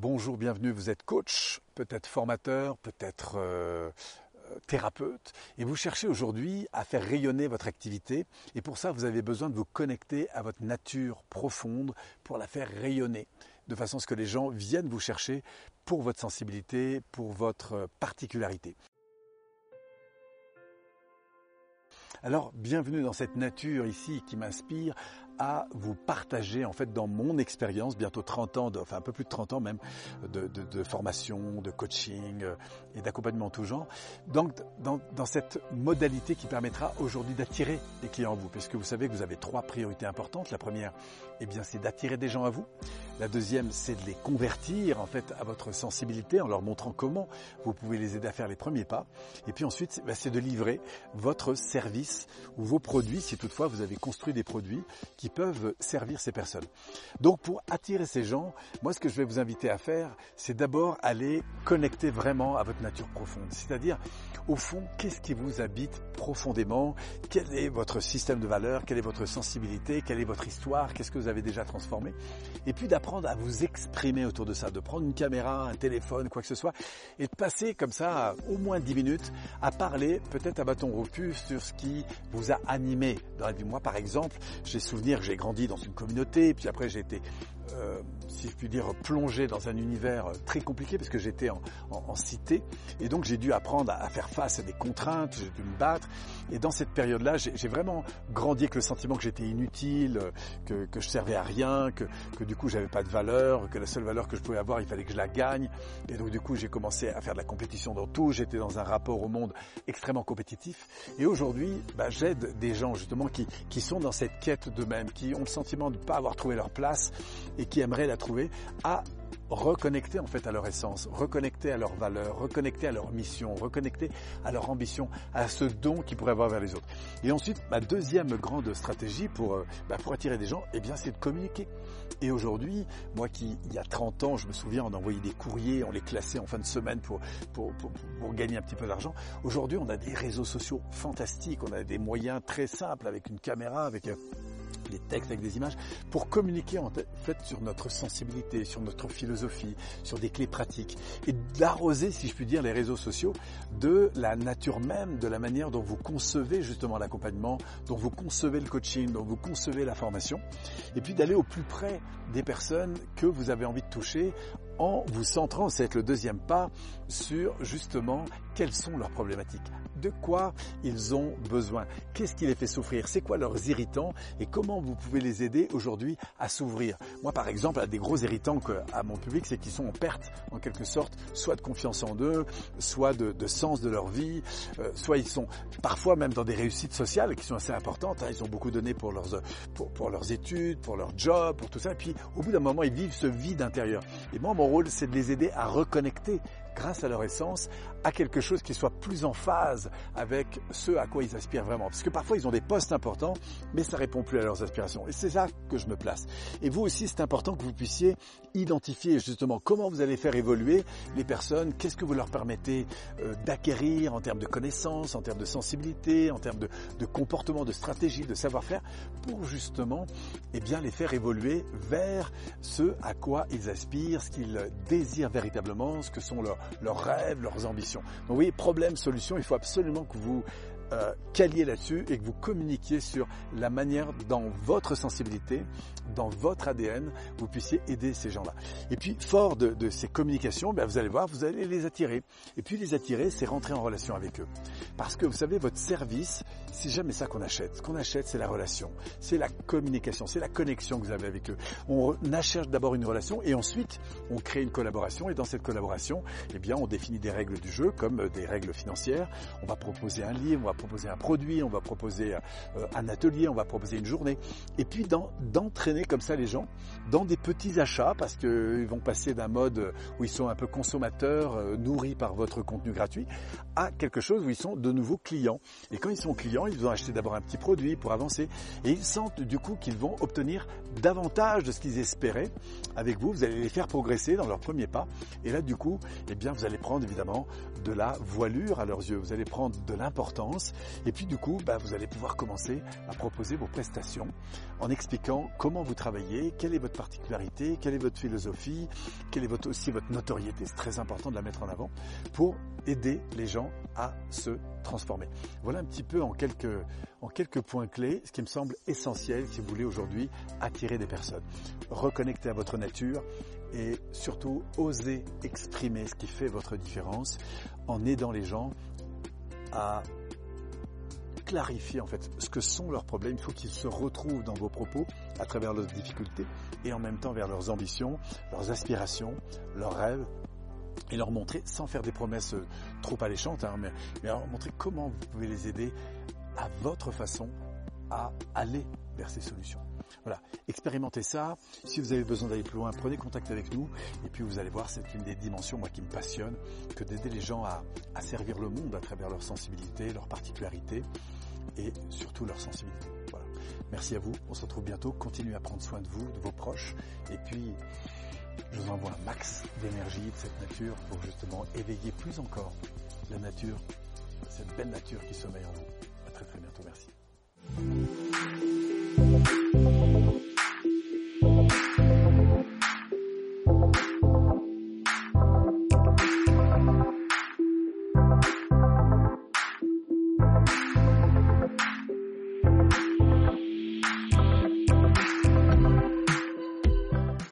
Bonjour, bienvenue, vous êtes coach, peut-être formateur, peut-être euh, thérapeute, et vous cherchez aujourd'hui à faire rayonner votre activité, et pour ça vous avez besoin de vous connecter à votre nature profonde pour la faire rayonner, de façon à ce que les gens viennent vous chercher pour votre sensibilité, pour votre particularité. Alors, bienvenue dans cette nature ici qui m'inspire à vous partager en fait dans mon expérience, bientôt 30 ans, enfin un peu plus de 30 ans même, de, de, formation, de coaching euh, et d'accompagnement tout genre. Donc dans, dans, cette modalité qui permettra aujourd'hui d'attirer des clients à vous, puisque vous savez que vous avez trois priorités importantes. La première, eh bien, c'est d'attirer des gens à vous. La deuxième, c'est de les convertir en fait à votre sensibilité en leur montrant comment vous pouvez les aider à faire les premiers pas. Et puis ensuite, bah, c'est de livrer votre service ou vos produits, si toutefois vous avez construit des produits peuvent servir ces personnes. Donc pour attirer ces gens, moi ce que je vais vous inviter à faire, c'est d'abord aller connecter vraiment à votre nature profonde. C'est-à-dire, au fond, qu'est-ce qui vous habite profondément? Quel est votre système de valeurs? Quelle est votre sensibilité? Quelle est votre histoire? Qu'est-ce que vous avez déjà transformé? Et puis d'apprendre à vous exprimer autour de ça, de prendre une caméra, un téléphone, quoi que ce soit, et de passer comme ça au moins 10 minutes à parler peut-être à bâton rompu sur ce qui vous a animé dans la vie. Moi par exemple, j'ai souvenir j'ai grandi dans une communauté, puis après j'ai été euh, si je puis dire, plongé dans un univers euh, très compliqué parce que j'étais en, cité. Et donc j'ai dû apprendre à, faire face à des contraintes, j'ai dû me battre. Et dans cette période-là, j'ai vraiment grandi avec le sentiment que j'étais inutile, euh, que, que je servais à rien, que, que du coup j'avais pas de valeur, que la seule valeur que je pouvais avoir, il fallait que je la gagne. Et donc du coup j'ai commencé à faire de la compétition dans tout, j'étais dans un rapport au monde extrêmement compétitif. Et aujourd'hui bah, j'aide des gens justement qui, qui sont dans cette quête d'eux-mêmes, qui ont le sentiment de ne pas avoir trouvé leur place et qui aimeraient la trouver à reconnecter en fait à leur essence, reconnecter à leurs valeurs, reconnecter à leur mission, reconnecter à leur ambition, à ce don qu'ils pourraient avoir vers les autres. Et ensuite, ma deuxième grande stratégie pour, euh, bah, pour attirer des gens, eh bien, c'est de communiquer. Et aujourd'hui, moi qui, il y a 30 ans, je me souviens, on envoyait des courriers, on les classait en fin de semaine pour, pour, pour, gagner un petit peu d'argent. Aujourd'hui, on a des réseaux sociaux fantastiques, on a des moyens très simples avec une caméra, avec euh, des textes, avec des images, pour communiquer en fait sur notre sensibilité, sur notre philosophie, sur des clés pratiques, et d'arroser, si je puis dire, les réseaux sociaux de la nature même, de la manière dont vous concevez justement l'accompagnement, dont vous concevez le coaching, dont vous concevez la formation, et puis d'aller au plus près des personnes que vous avez envie de toucher en vous centrant, c'est le deuxième pas, sur justement quelles sont leurs problématiques, de quoi ils ont besoin, qu'est-ce qui les fait souffrir, c'est quoi leurs irritants? Et comment vous pouvez les aider aujourd'hui à s'ouvrir? Moi par exemple, à des gros irritants que, à mon public, c'est qu'ils sont en perte en quelque sorte, soit de confiance en eux, soit de, de sens de leur vie, euh, soit ils sont parfois même dans des réussites sociales qui sont assez importantes, hein. ils ont beaucoup donné pour leurs, pour, pour leurs études, pour leur job, pour tout ça, et puis au bout d'un moment ils vivent ce vide intérieur. Et moi mon rôle, c'est de les aider à reconnecter grâce à leur essence, à quelque chose qui soit plus en phase avec ce à quoi ils aspirent vraiment. Parce que parfois ils ont des postes importants, mais ça répond plus à leurs aspirations. Et c'est là que je me place. Et vous aussi, c'est important que vous puissiez identifier justement comment vous allez faire évoluer les personnes, qu'est-ce que vous leur permettez euh, d'acquérir en termes de connaissances, en termes de sensibilité, en termes de, de comportement, de stratégie, de savoir-faire, pour justement eh bien, les faire évoluer vers ce à quoi ils aspirent, ce qu'ils désirent véritablement, ce que sont leurs leurs rêves, leurs ambitions. Donc vous voyez, problème, solution, il faut absolument que vous euh, là-dessus et que vous communiquiez sur la manière dans votre sensibilité, dans votre ADN, vous puissiez aider ces gens-là. Et puis, fort de, de ces communications, ben, vous allez voir, vous allez les attirer. Et puis, les attirer, c'est rentrer en relation avec eux. Parce que vous savez, votre service, c'est jamais ça qu'on achète. Ce qu'on achète, c'est la relation, c'est la communication, c'est la connexion que vous avez avec eux. On achète d'abord une relation et ensuite, on crée une collaboration. Et dans cette collaboration, eh bien, on définit des règles du jeu, comme des règles financières. On va proposer un livre, on va proposer un produit, on va proposer euh, un atelier, on va proposer une journée. Et puis d'entraîner comme ça les gens dans des petits achats parce qu'ils vont passer d'un mode où ils sont un peu consommateurs, euh, nourris par votre contenu gratuit, à quelque chose où ils sont de nouveaux clients. Et quand ils sont clients, ils vont acheter d'abord un petit produit pour avancer et ils sentent du coup qu'ils vont obtenir davantage de ce qu'ils espéraient avec vous. Vous allez les faire progresser dans leur premier pas. Et là, du coup, eh bien, vous allez prendre évidemment de la voilure à leurs yeux. Vous allez prendre de l'importance Et puis du coup, bah, vous allez pouvoir commencer à proposer vos prestations en expliquant comment vous travaillez, quelle est votre particularité, quelle est votre philosophie, quelle est aussi votre notoriété. C'est très important de la mettre en avant pour aider les gens à se transformer. Voilà un petit peu en quelques, en quelques points clés ce qui me semble essentiel si vous voulez aujourd'hui attirer des personnes. Reconnecter à votre nature et surtout oser exprimer ce qui fait votre différence en aidant les gens à clarifier en fait ce que sont leurs problèmes. Il faut qu'ils se retrouvent dans vos propos à travers leurs difficultés et en même temps vers leurs ambitions, leurs aspirations, leurs rêves et leur montrer, sans faire des promesses trop alléchantes, hein, mais, mais leur montrer comment vous pouvez les aider à votre façon à aller vers ces solutions. Voilà, expérimentez ça. Si vous avez besoin d'aller plus loin, prenez contact avec nous. Et puis vous allez voir, c'est une des dimensions moi qui me passionne, que d'aider les gens à, servir le monde à travers leur sensibilité, leur particularité et surtout leur sensibilité. Merci à vous. On se retrouve bientôt. Continuez à prendre soin de vous, de vos proches. Et puis, je vous envoie un max d'énergie de cette nature pour justement éveiller plus encore la nature, cette belle nature qui sommeille en vous. À très très bientôt. Merci.